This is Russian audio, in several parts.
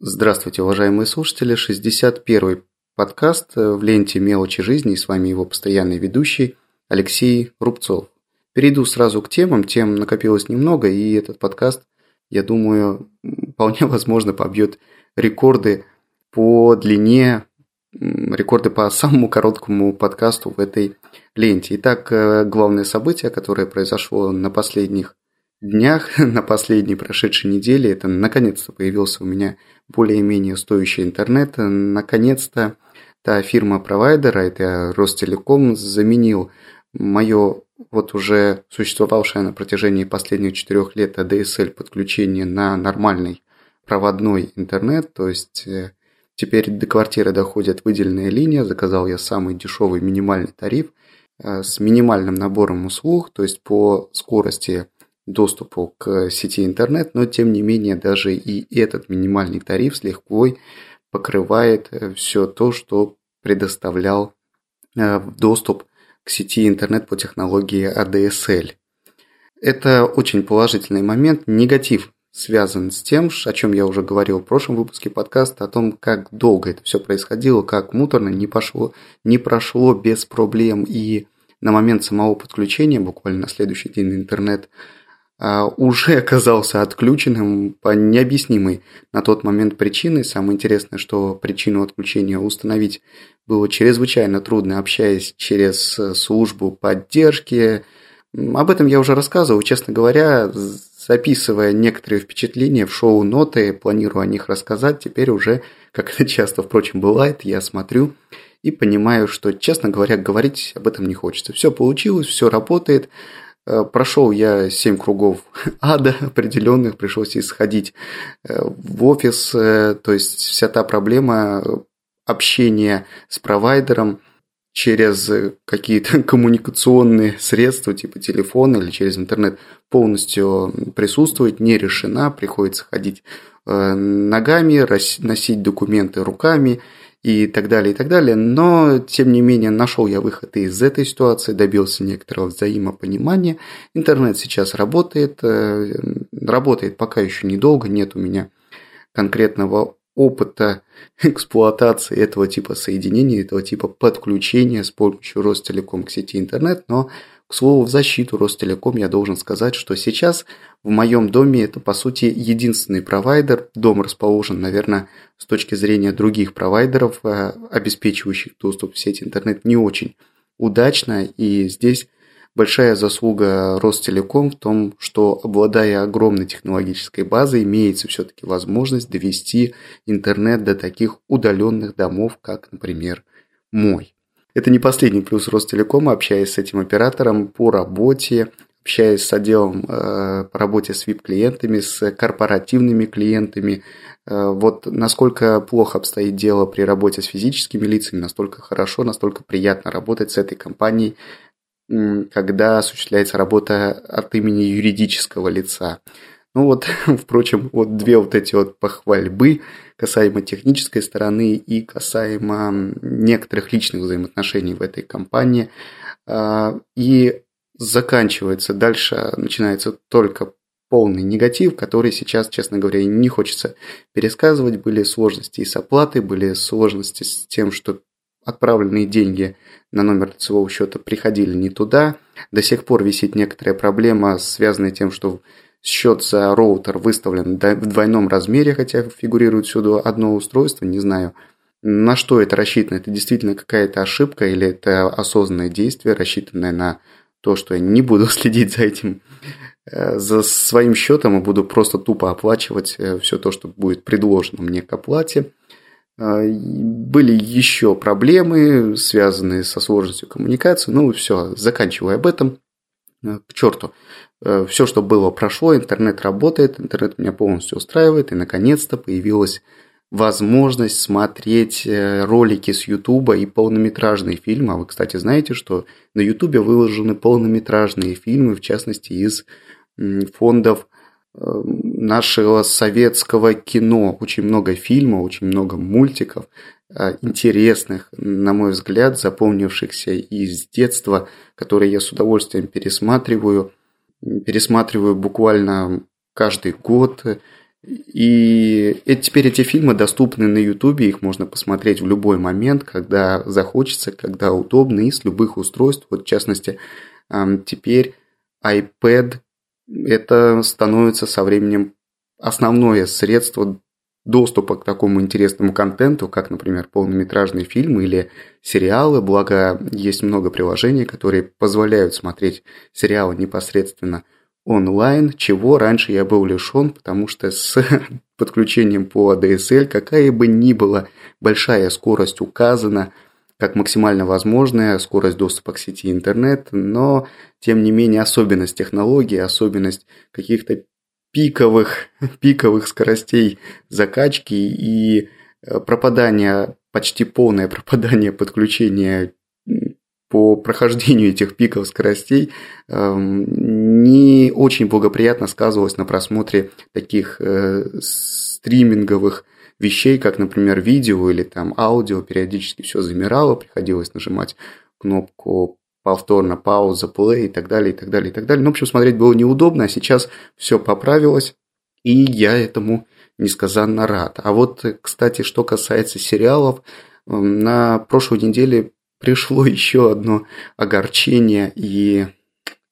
Здравствуйте, уважаемые слушатели. 61-й подкаст в ленте «Мелочи жизни» и с вами его постоянный ведущий Алексей Рубцов. Перейду сразу к темам. Тем накопилось немного, и этот подкаст, я думаю, вполне возможно побьет рекорды по длине, рекорды по самому короткому подкасту в этой ленте. Итак, э, главное событие, которое произошло на последних днях, на последней прошедшей неделе, это наконец-то появился у меня более-менее стоящий интернет. Наконец-то та фирма-провайдера, это Ростелеком, заменил мое вот уже существовавшее на протяжении последних четырех лет ADSL подключение на нормальный проводной интернет, то есть э, теперь до квартиры доходит выделенная линия, заказал я самый дешевый минимальный тариф э, с минимальным набором услуг, то есть по скорости доступу к сети интернет, но тем не менее даже и этот минимальный тариф с легкой покрывает э, все то, что предоставлял э, доступ к сети интернет по технологии ADSL. Это очень положительный момент. Негатив связан с тем, о чем я уже говорил в прошлом выпуске подкаста, о том, как долго это все происходило, как муторно не, пошло, не прошло без проблем. И на момент самого подключения, буквально на следующий день интернет а, уже оказался отключенным по необъяснимой на тот момент причиной. Самое интересное, что причину отключения установить было чрезвычайно трудно, общаясь через э, службу поддержки. Об этом я уже рассказывал, честно говоря, записывая некоторые впечатления в шоу-ноты, планирую о них рассказать. Теперь уже, как это часто, впрочем, бывает, я смотрю и понимаю, что, честно говоря, говорить об этом не хочется. Все получилось, все работает. Э, прошел я 7 кругов ада определенных, пришлось исходить э, в офис, э, то есть вся та проблема общения с провайдером через какие-то коммуникационные средства, типа телефон или через интернет, полностью присутствует, не решена, приходится ходить ногами, носить документы руками и так далее, и так далее. Но, тем не менее, нашел я выход из этой ситуации, добился некоторого взаимопонимания. Интернет сейчас работает, э, работает пока еще недолго, нет у меня конкретного опыта эксплуатации этого типа соединения, этого типа подключения с помощью Ростелеком к сети интернет, но к слову, в защиту Ростелеком я должен сказать, что сейчас в моем доме это, по сути, единственный провайдер. Дом расположен, наверное, с точки зрения других провайдеров, э, обеспечивающих доступ в сеть интернет, не очень удачно. И здесь большая заслуга Ростелеком в том, что, обладая огромной технологической базой, имеется все-таки возможность довести интернет до таких удаленных домов, как, например, мой. Это не последний плюс Ростелекома, общаясь с этим оператором по работе, общаясь с отделом э, по работе с VIP-клиентами, с корпоративными клиентами. Э, вот насколько плохо обстоит дело при работе с физическими лицами, настолько хорошо, настолько приятно работать с этой компанией, когда осуществляется работа от имени юридического лица. Ну вот, впрочем, вот две вот эти вот похвальбы касаемо технической стороны и касаемо некоторых личных взаимоотношений в этой компании. А, и заканчивается, дальше начинается только полный негатив, который сейчас, честно говоря, не хочется пересказывать. Были сложности и с оплатой, были сложности с тем, что отправленные деньги на номер лицевого счета приходили не туда. До сих пор висит некоторая проблема, связанная тем, что Счет за роутер выставлен в двойном размере, хотя фигурирует всюду одно устройство, не знаю, на что это рассчитано. Это действительно какая-то ошибка или это осознанное действие, рассчитанное на то, что я не буду следить за этим, э, за своим счетом и буду просто тупо оплачивать э, все то, что будет предложено мне к оплате. Э, были еще проблемы, связанные со сложностью коммуникации. Ну, все, заканчивая об этом. К черту. Э, все, что было, прошло, интернет работает, интернет меня полностью устраивает, и наконец-то появилась возможность смотреть э, ролики с Ютуба и полнометражные фильмы. А вы, кстати, знаете, что на Ютубе выложены полнометражные фильмы, в частности, из фондов э, нашего советского кино. Очень много фильмов, очень много мультиков интересных, на мой взгляд, запомнившихся из детства, которые я с удовольствием пересматриваю – пересматриваю буквально каждый год. И теперь эти фильмы доступны на Ютубе, их можно посмотреть в любой момент, когда захочется, когда удобно и с любых устройств. Вот в частности, теперь iPad это становится со временем основное средство доступа к такому интересному контенту, как, например, полнометражные фильмы или сериалы, благо есть много приложений, которые позволяют смотреть сериалы непосредственно онлайн, чего раньше я был лишен, потому что с подключением по ADSL, какая бы ни была большая скорость указана, как максимально возможная скорость доступа к сети интернет, но тем не менее особенность технологии, особенность каких-то пиковых, пиковых скоростей закачки и э, пропадание, почти полное пропадание подключения по прохождению этих пиков скоростей эм, не очень благоприятно сказывалось на просмотре таких э, стриминговых вещей, как, например, видео или там аудио, периодически все замирало, приходилось нажимать кнопку повторно пауза, плей и так далее, и так далее, и так далее. Ну, в общем, смотреть было неудобно, а сейчас все поправилось, и я этому несказанно рад. А вот, кстати, что касается сериалов, эм, на прошлой неделе пришло еще одно огорчение, и,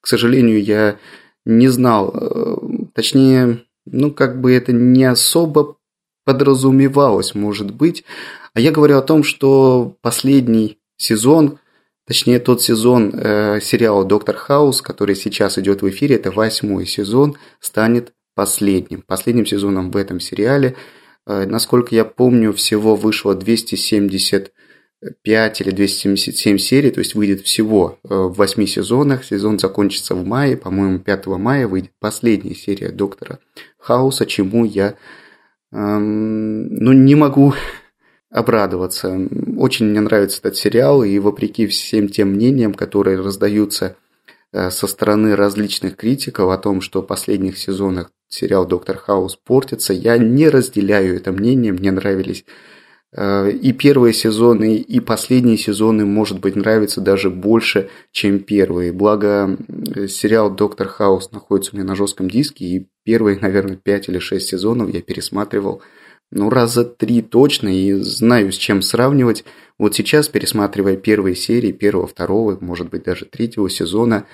к сожалению, я не знал, э, точнее, ну, как бы это не особо подразумевалось, может быть. А я говорю о том, что последний сезон, точнее тот сезон э, сериала «Доктор Хаус», который сейчас идет в эфире, это восьмой сезон, станет последним. Последним сезоном в этом сериале. Э, насколько я помню, всего вышло 270 5 или 277 серий, то есть выйдет всего э, в 8 сезонах. Сезон закончится в мае, по-моему, 5 мая выйдет последняя серия Доктора Хауса, чему я ну, не могу обрадоваться. Очень мне нравится этот сериал, и вопреки всем тем мнениям, которые раздаются э, со стороны различных критиков о том, что в последних сезонах сериал «Доктор Хаус» портится, я не разделяю это мнение, мне нравились и первые сезоны, и последние сезоны, может быть, нравятся даже больше, чем первые. Благо, сериал «Доктор Хаус» находится у меня на жестком диске, и первые, наверное, 5 или 6 сезонов я пересматривал ну, раза три точно, и знаю, с чем сравнивать. Вот сейчас, пересматривая первые серии, первого, второго, может быть, даже третьего сезона,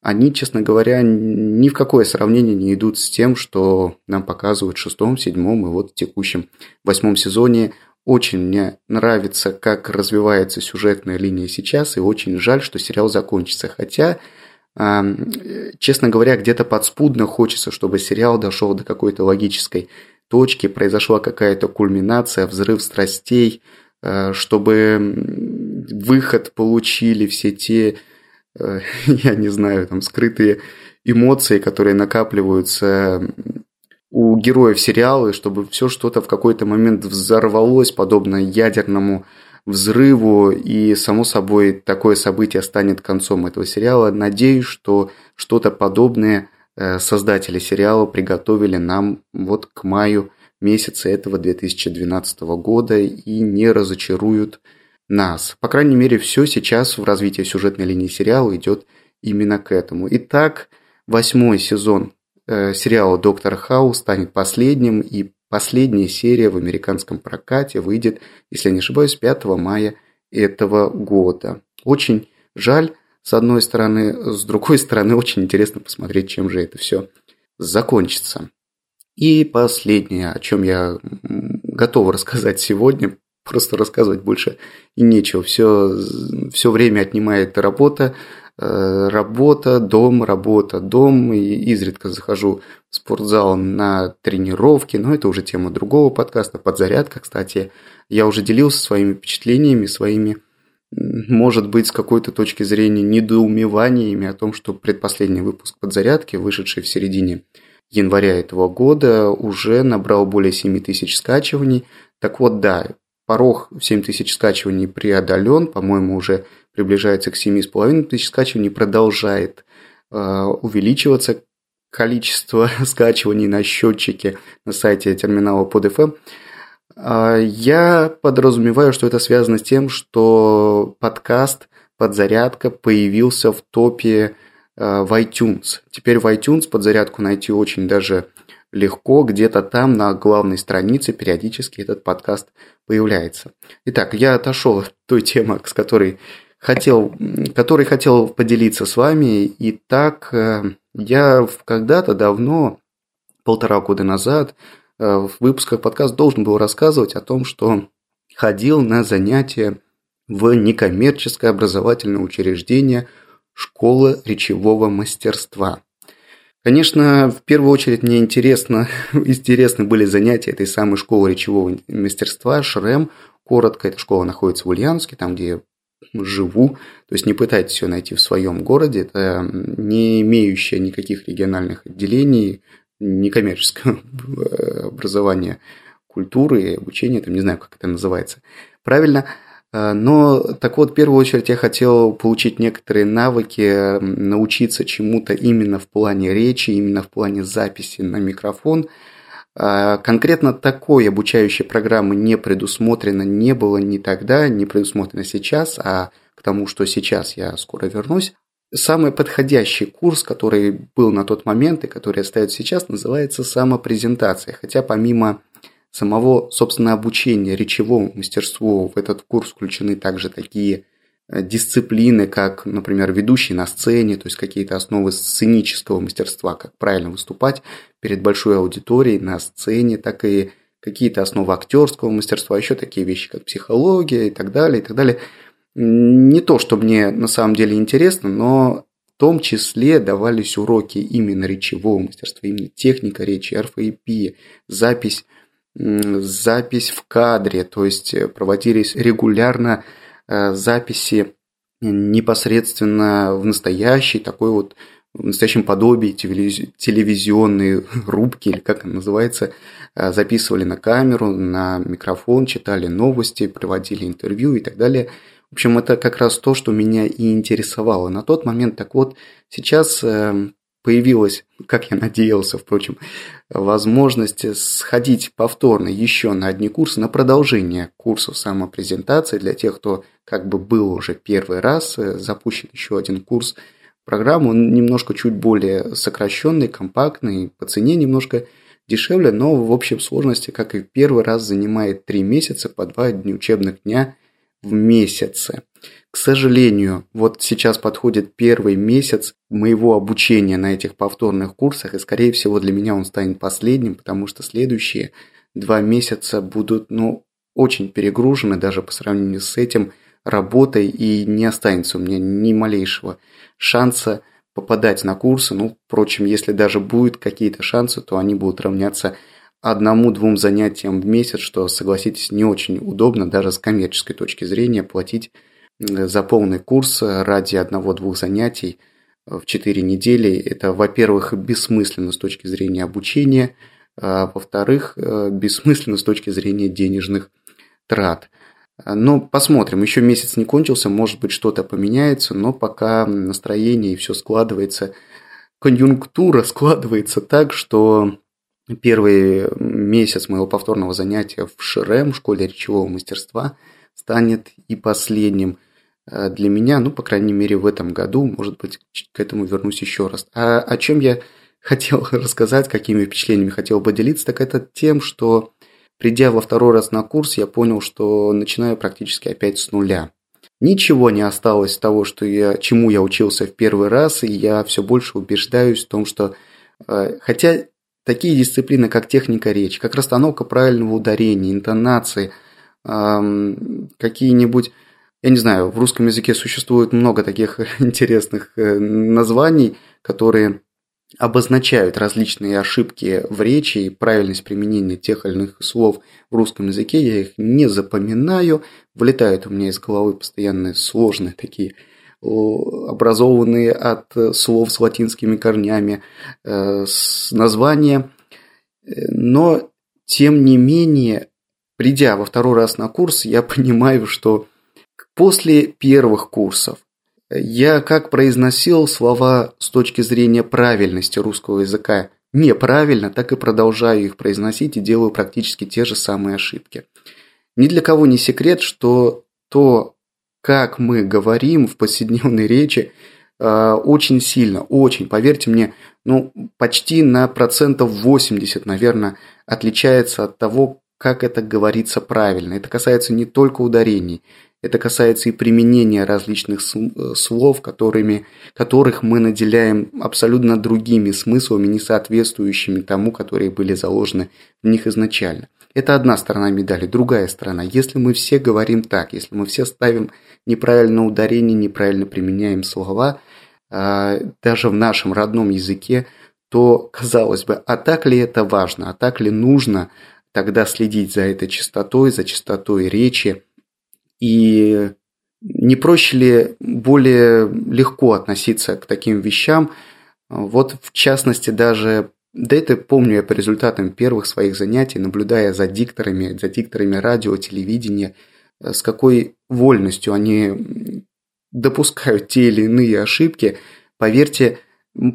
они, честно говоря, ни в какое сравнение не идут с тем, что нам показывают в шестом, седьмом и вот в текущем восьмом сезоне очень мне нравится, как развивается сюжетная линия сейчас, и очень жаль, что сериал закончится. Хотя, честно говоря, где-то подспудно хочется, чтобы сериал дошел до какой-то логической точки, произошла какая-то кульминация, взрыв страстей, э, чтобы выход получили все те, э, я не знаю, там скрытые эмоции, которые накапливаются у героев сериала, чтобы все что-то в какой-то момент взорвалось, подобно ядерному взрыву, и, само собой, такое событие станет концом этого сериала. Надеюсь, что что-то подобное э, создатели сериала приготовили нам вот к маю месяца этого 2012 года и не разочаруют нас. По крайней мере, все сейчас в развитии сюжетной линии сериала идет именно к этому. Итак, восьмой сезон Э, сериал «Доктор Хаус» станет последним, и последняя серия в американском прокате выйдет, если не ошибаюсь, 5 мая этого года. Очень жаль, с одной стороны, с другой стороны, очень интересно посмотреть, чем же это все закончится. И последнее, о чем я готов рассказать сегодня, просто рассказывать больше и нечего. Все, все время отнимает работа, работа, дом, работа, дом. И изредка захожу в спортзал на тренировки, но это уже тема другого подкаста, подзарядка, кстати. Я уже делился своими впечатлениями, своими, может быть, с какой-то точки зрения недоумеваниями о том, что предпоследний выпуск подзарядки, вышедший в середине января этого года, уже набрал более 7 тысяч скачиваний. Так вот, да, порог в 7 тысяч скачиваний преодолен, по-моему, уже приближается к 7,5 тысяч скачиваний, продолжает э, увеличиваться количество скачиваний на счетчике на сайте терминала под FM. А, я подразумеваю, что это связано с тем, что подкаст «Подзарядка» появился в топе э, в iTunes. Теперь в iTunes подзарядку найти очень даже легко, где-то там на главной странице периодически этот подкаст появляется. Итак, я отошел от той темы, с которой хотел, которой хотел поделиться с вами. Итак, э, я когда-то давно, полтора года назад, э, в выпусках подкаста должен был рассказывать о том, что ходил на занятия в некоммерческое образовательное учреждение «Школа речевого мастерства». Конечно, в первую очередь мне интересно, интересны были занятия этой самой школы речевого мастерства «ШРЭМ». Коротко, эта школа находится в Ульяновске, там, где живу. То есть не пытайтесь ее найти в своем городе. Это не имеющее никаких региональных отделений, некоммерческое образование культуры обучения, там не знаю, как это называется. Правильно – Э, но так вот, в первую очередь я хотел получить некоторые навыки, научиться чему-то именно в плане речи, именно в плане записи на микрофон. Э, конкретно такой обучающей программы не предусмотрено не было ни тогда, не предусмотрено сейчас, а к тому, что сейчас я скоро вернусь. Самый подходящий курс, который был на тот момент и который остается сейчас, называется самопрезентация. Хотя помимо самого, собственно, обучения речевому мастерству в этот курс включены также такие дисциплины, как, например, ведущий на сцене, то есть какие-то основы сценического мастерства, как правильно выступать перед большой аудиторией на сцене, так и какие-то основы актерского мастерства, еще такие вещи, как психология и так далее, и так далее. Не то, что мне на самом деле интересно, но в том числе давались уроки именно речевого мастерства, именно техника речи, орфоэпия, запись запись в кадре, то есть э, проводились регулярно э, записи непосредственно в настоящей такой вот в настоящем подобии телевизионной рубки, или как она называется, э, записывали на камеру, на микрофон, читали новости, проводили интервью и так далее. В общем, это как раз то, что меня и интересовало на тот момент. Так вот, сейчас появилась, как я надеялся, впрочем, возможность сходить повторно еще на одни курсы, на продолжение курсов самопрезентации для тех, кто как бы был уже первый раз, э, запущен еще один курс программу, он немножко чуть более сокращенный, компактный, по цене немножко дешевле, но в общем сложности, как и первый раз, занимает 3 месяца по 2 дня учебных дня в месяце. К сожалению, вот сейчас подходит первый месяц моего обучения на этих повторных курсах, и, скорее всего, для меня он станет последним, потому что следующие два месяца будут, ну, очень перегружены даже по сравнению с этим работой, и не останется у меня ни малейшего шанса попадать на курсы. Ну, впрочем, если даже будут какие-то шансы, то они будут равняться одному-двум занятиям в месяц, что, согласитесь, не очень удобно даже с коммерческой точки зрения платить за полный курс ради одного-двух занятий в 4 недели. Это, во-первых, бессмысленно с точки зрения обучения, а во-вторых, бессмысленно с точки зрения денежных трат. Но посмотрим, еще месяц не кончился, может быть что-то поменяется, но пока настроение и все складывается, конъюнктура складывается так, что первый месяц моего повторного занятия в ШРМ, школе речевого мастерства, станет и последним э, для меня, ну, по крайней мере, в этом году, может быть, к этому вернусь еще раз. А о чем я хотел рассказать, какими впечатлениями хотел поделиться, так это тем, что придя во второй раз на курс, я понял, что начинаю практически опять с нуля. Ничего не осталось того, что я, чему я учился в первый раз, и я все больше убеждаюсь в том, что э, хотя такие дисциплины, как техника речи, как расстановка правильного ударения, интонации – какие-нибудь, я не знаю, в русском языке существует много таких интересных э, названий, которые обозначают различные ошибки в речи и правильность применения тех или иных слов в русском языке. Я их не запоминаю, вылетают у меня из головы постоянно сложные такие образованные от слов с латинскими корнями э, названия. Но, тем не менее, придя во второй раз на курс, я понимаю, что после первых курсов я как произносил слова с точки зрения правильности русского языка неправильно, так и продолжаю их произносить и делаю практически те же самые ошибки. Ни для кого не секрет, что то, как мы говорим в повседневной речи, э, очень сильно, очень, поверьте мне, ну, почти на процентов 80, наверное, отличается от того, как это говорится правильно. Это касается не только ударений, это касается и применения различных э, слов, которыми, которых мы наделяем абсолютно другими смыслами, не соответствующими тому, которые были заложены в них изначально. Это одна сторона медали. Другая сторона. Если мы все говорим так, если мы все ставим неправильно ударение, неправильно применяем слова, а, даже в нашем родном языке, то, казалось бы, а так ли это важно, а так ли нужно тогда следить за этой частотой, за частотой речи, и не проще ли более легко относиться к таким вещам, вот в частности даже да это помню я по результатам первых своих занятий, наблюдая за дикторами, за дикторами радио, телевидения, э, с какой вольностью они допускают те или иные ошибки. Поверьте,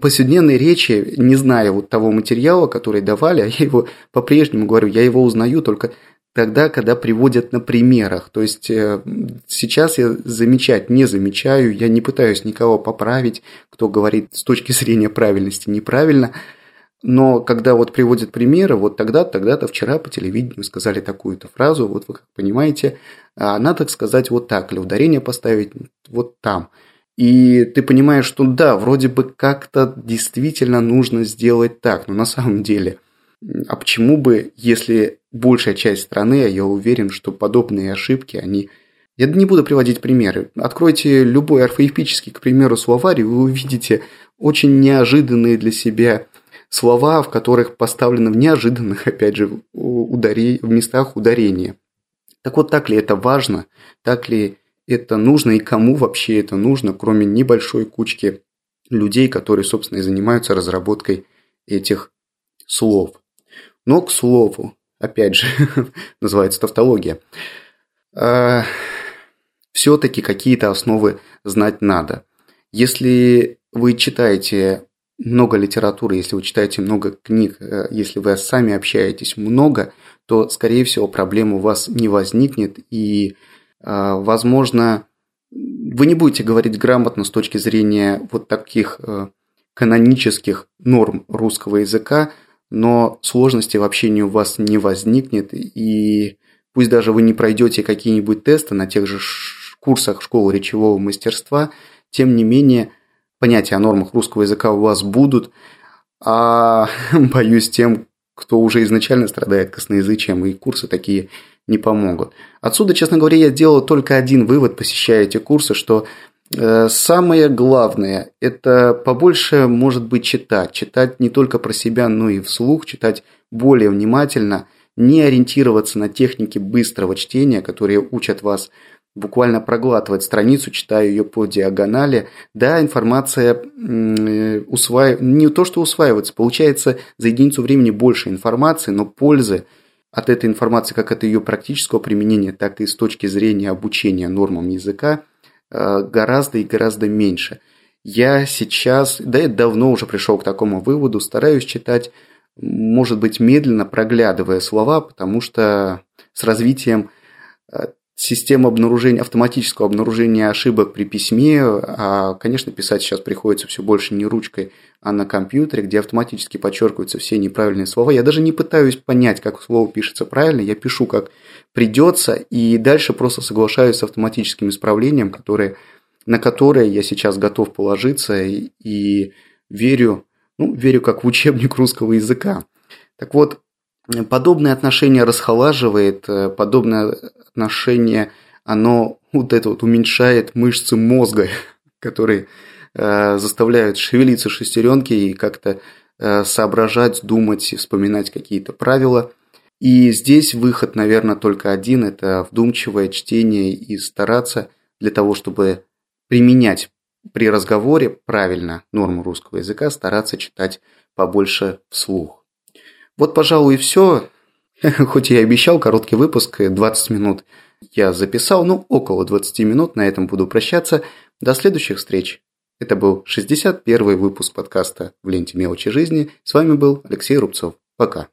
повседневной речи, не зная вот того материала, который давали, а я его по-прежнему говорю, я его узнаю только тогда, когда приводят на примерах. То есть э, сейчас я замечать не замечаю, я не пытаюсь никого поправить, кто говорит с точки зрения правильности неправильно – но когда вот приводят примеры, вот тогда, тогда-то вчера по телевидению сказали такую-то фразу, вот вы как понимаете, а она, так сказать, вот так, или ударение поставить вот там. И ты понимаешь, что да, вроде бы как-то действительно нужно сделать так, но на самом деле, а почему бы, если большая часть страны, а я уверен, что подобные ошибки, они я не буду приводить примеры. Откройте любой орфоэпический, к примеру, словарь, и вы увидите очень неожиданные для себя слова, в которых поставлены в неожиданных, опять же, ударе... в местах ударения. Так вот, так ли это важно, так ли это нужно и кому вообще это нужно, кроме небольшой кучки людей, которые, собственно, и занимаются разработкой этих слов. Но, к слову, опять же, называется тавтология, а, все-таки какие-то основы знать надо. Если вы читаете много литературы, если вы читаете много книг, э, если вы сами общаетесь много, то, скорее всего, проблем у вас не возникнет. И, э, возможно, вы не будете говорить грамотно с точки зрения вот таких э, канонических норм русского языка, но сложности в общении у вас не возникнет. И пусть даже вы не пройдете какие-нибудь тесты на тех же курсах школы речевого мастерства, тем не менее – понятия о нормах русского языка у вас будут, а боюсь тем, кто уже изначально страдает косноязычием, и курсы такие не помогут. Отсюда, честно говоря, я делал только один вывод, посещая эти курсы, что э, самое главное – это побольше, может быть, читать. Читать не только про себя, но и вслух, читать более внимательно, не ориентироваться на техники быстрого чтения, которые учат вас буквально проглатывать страницу, читая ее по диагонали. Да, информация усваив... не то, что усваивается, получается за единицу времени больше информации, но пользы от этой информации, как от ее практического применения, так и с точки зрения обучения нормам языка, э, гораздо и гораздо меньше. Я сейчас, да, я давно уже пришел к такому выводу, стараюсь читать, может быть, медленно проглядывая слова, потому что с развитием э, система обнаружения, автоматического обнаружения ошибок при письме, а, конечно, писать сейчас приходится все больше не ручкой, а на компьютере, где автоматически подчеркиваются все неправильные слова. Я даже не пытаюсь понять, как слово пишется правильно, я пишу как придется, и дальше просто соглашаюсь с автоматическим исправлением, которые, на которое я сейчас готов положиться и, и верю, ну, верю как в учебник русского языка. Так вот, подобное отношение расхолаживает, э, подобное отношение, оно вот это вот уменьшает мышцы мозга, которые э, заставляют шевелиться шестеренки и как-то э, соображать, думать и вспоминать какие-то правила. И здесь выход, наверное, только один – это вдумчивое чтение и стараться для того, чтобы применять при разговоре правильно норму русского языка, стараться читать побольше вслух. Вот, пожалуй, и все. Хоть я и обещал короткий выпуск, 20 минут я записал, ну, около 20 минут, на этом буду прощаться. До следующих встреч. Это был 61 выпуск подкаста «В ленте мелочи жизни». С вами был Алексей Рубцов. Пока.